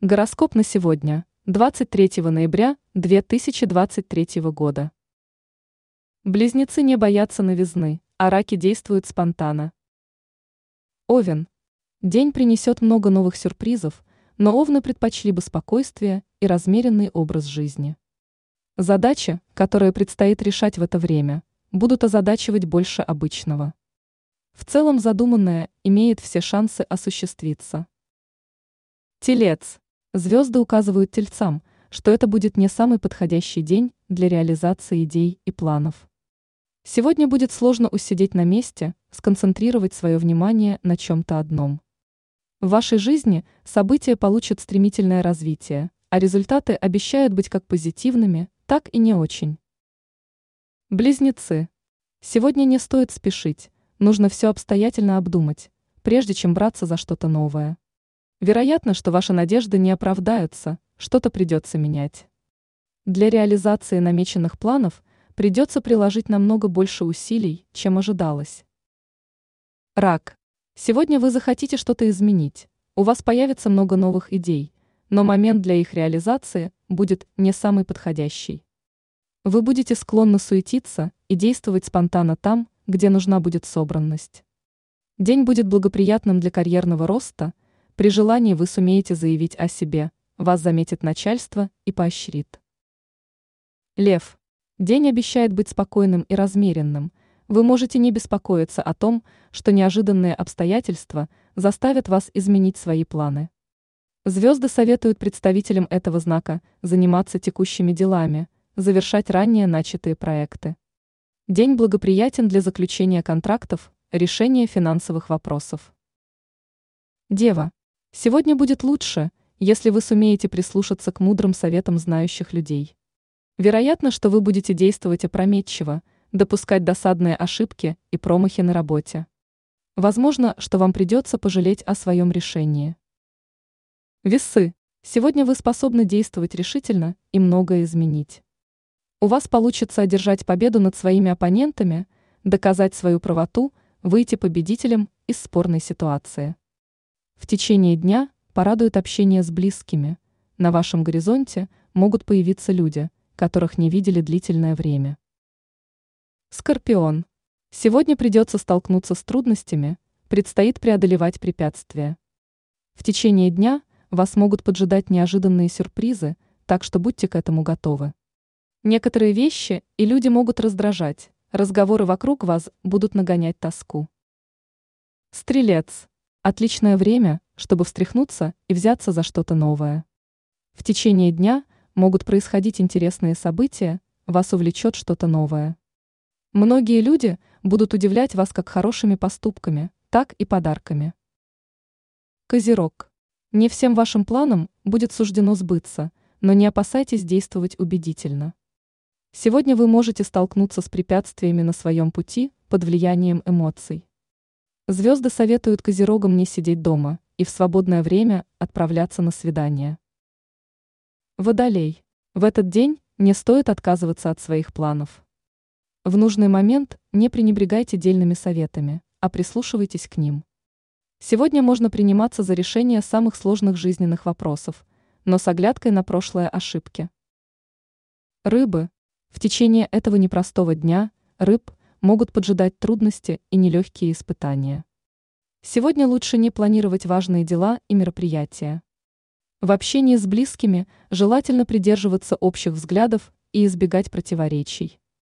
Гороскоп на сегодня, 23 ноября 2023 года. Близнецы не боятся новизны, а раки действуют спонтанно. Овен. День принесет много новых сюрпризов, но овны предпочли бы спокойствие и размеренный образ жизни. Задачи, которые предстоит решать в это время, будут озадачивать больше обычного. В целом задуманное имеет все шансы осуществиться. Телец. Звезды указывают тельцам, что это будет не самый подходящий день для реализации идей и планов. Сегодня будет сложно усидеть на месте, сконцентрировать свое внимание на чем-то одном. В вашей жизни события получат стремительное развитие, а результаты обещают быть как позитивными, так и не очень. Близнецы. Сегодня не стоит спешить, нужно все обстоятельно обдумать, прежде чем браться за что-то новое. Вероятно, что ваши надежды не оправдаются, что-то придется менять. Для реализации намеченных планов придется приложить намного больше усилий, чем ожидалось. Рак. Сегодня вы захотите что-то изменить, у вас появится много новых идей, но момент для их реализации будет не самый подходящий. Вы будете склонны суетиться и действовать спонтанно там, где нужна будет собранность. День будет благоприятным для карьерного роста – при желании вы сумеете заявить о себе, вас заметит начальство и поощрит. Лев. День обещает быть спокойным и размеренным. Вы можете не беспокоиться о том, что неожиданные обстоятельства заставят вас изменить свои планы. Звезды советуют представителям этого знака заниматься текущими делами, завершать ранее начатые проекты. День благоприятен для заключения контрактов, решения финансовых вопросов. Дева. Сегодня будет лучше, если вы сумеете прислушаться к мудрым советам знающих людей. Вероятно, что вы будете действовать опрометчиво, допускать досадные ошибки и промахи на работе. Возможно, что вам придется пожалеть о своем решении. Весы. Сегодня вы способны действовать решительно и многое изменить. У вас получится одержать победу над своими оппонентами, доказать свою правоту, выйти победителем из спорной ситуации. В течение дня порадует общение с близкими. На вашем горизонте могут появиться люди, которых не видели длительное время. Скорпион. Сегодня придется столкнуться с трудностями, предстоит преодолевать препятствия. В течение дня вас могут поджидать неожиданные сюрпризы, так что будьте к этому готовы. Некоторые вещи и люди могут раздражать, разговоры вокруг вас будут нагонять тоску. Стрелец. Отличное время, чтобы встряхнуться и взяться за что-то новое. В течение дня могут происходить интересные события, вас увлечет что-то новое. Многие люди будут удивлять вас как хорошими поступками, так и подарками. Козерог. Не всем вашим планам будет суждено сбыться, но не опасайтесь действовать убедительно. Сегодня вы можете столкнуться с препятствиями на своем пути под влиянием эмоций. Звезды советуют козерогам не сидеть дома и в свободное время отправляться на свидание. Водолей. В этот день не стоит отказываться от своих планов. В нужный момент не пренебрегайте дельными советами, а прислушивайтесь к ним. Сегодня можно приниматься за решение самых сложных жизненных вопросов, но с оглядкой на прошлые ошибки. Рыбы. В течение этого непростого дня рыб могут поджидать трудности и нелегкие испытания. Сегодня лучше не планировать важные дела и мероприятия. В общении с близкими желательно придерживаться общих взглядов и избегать противоречий.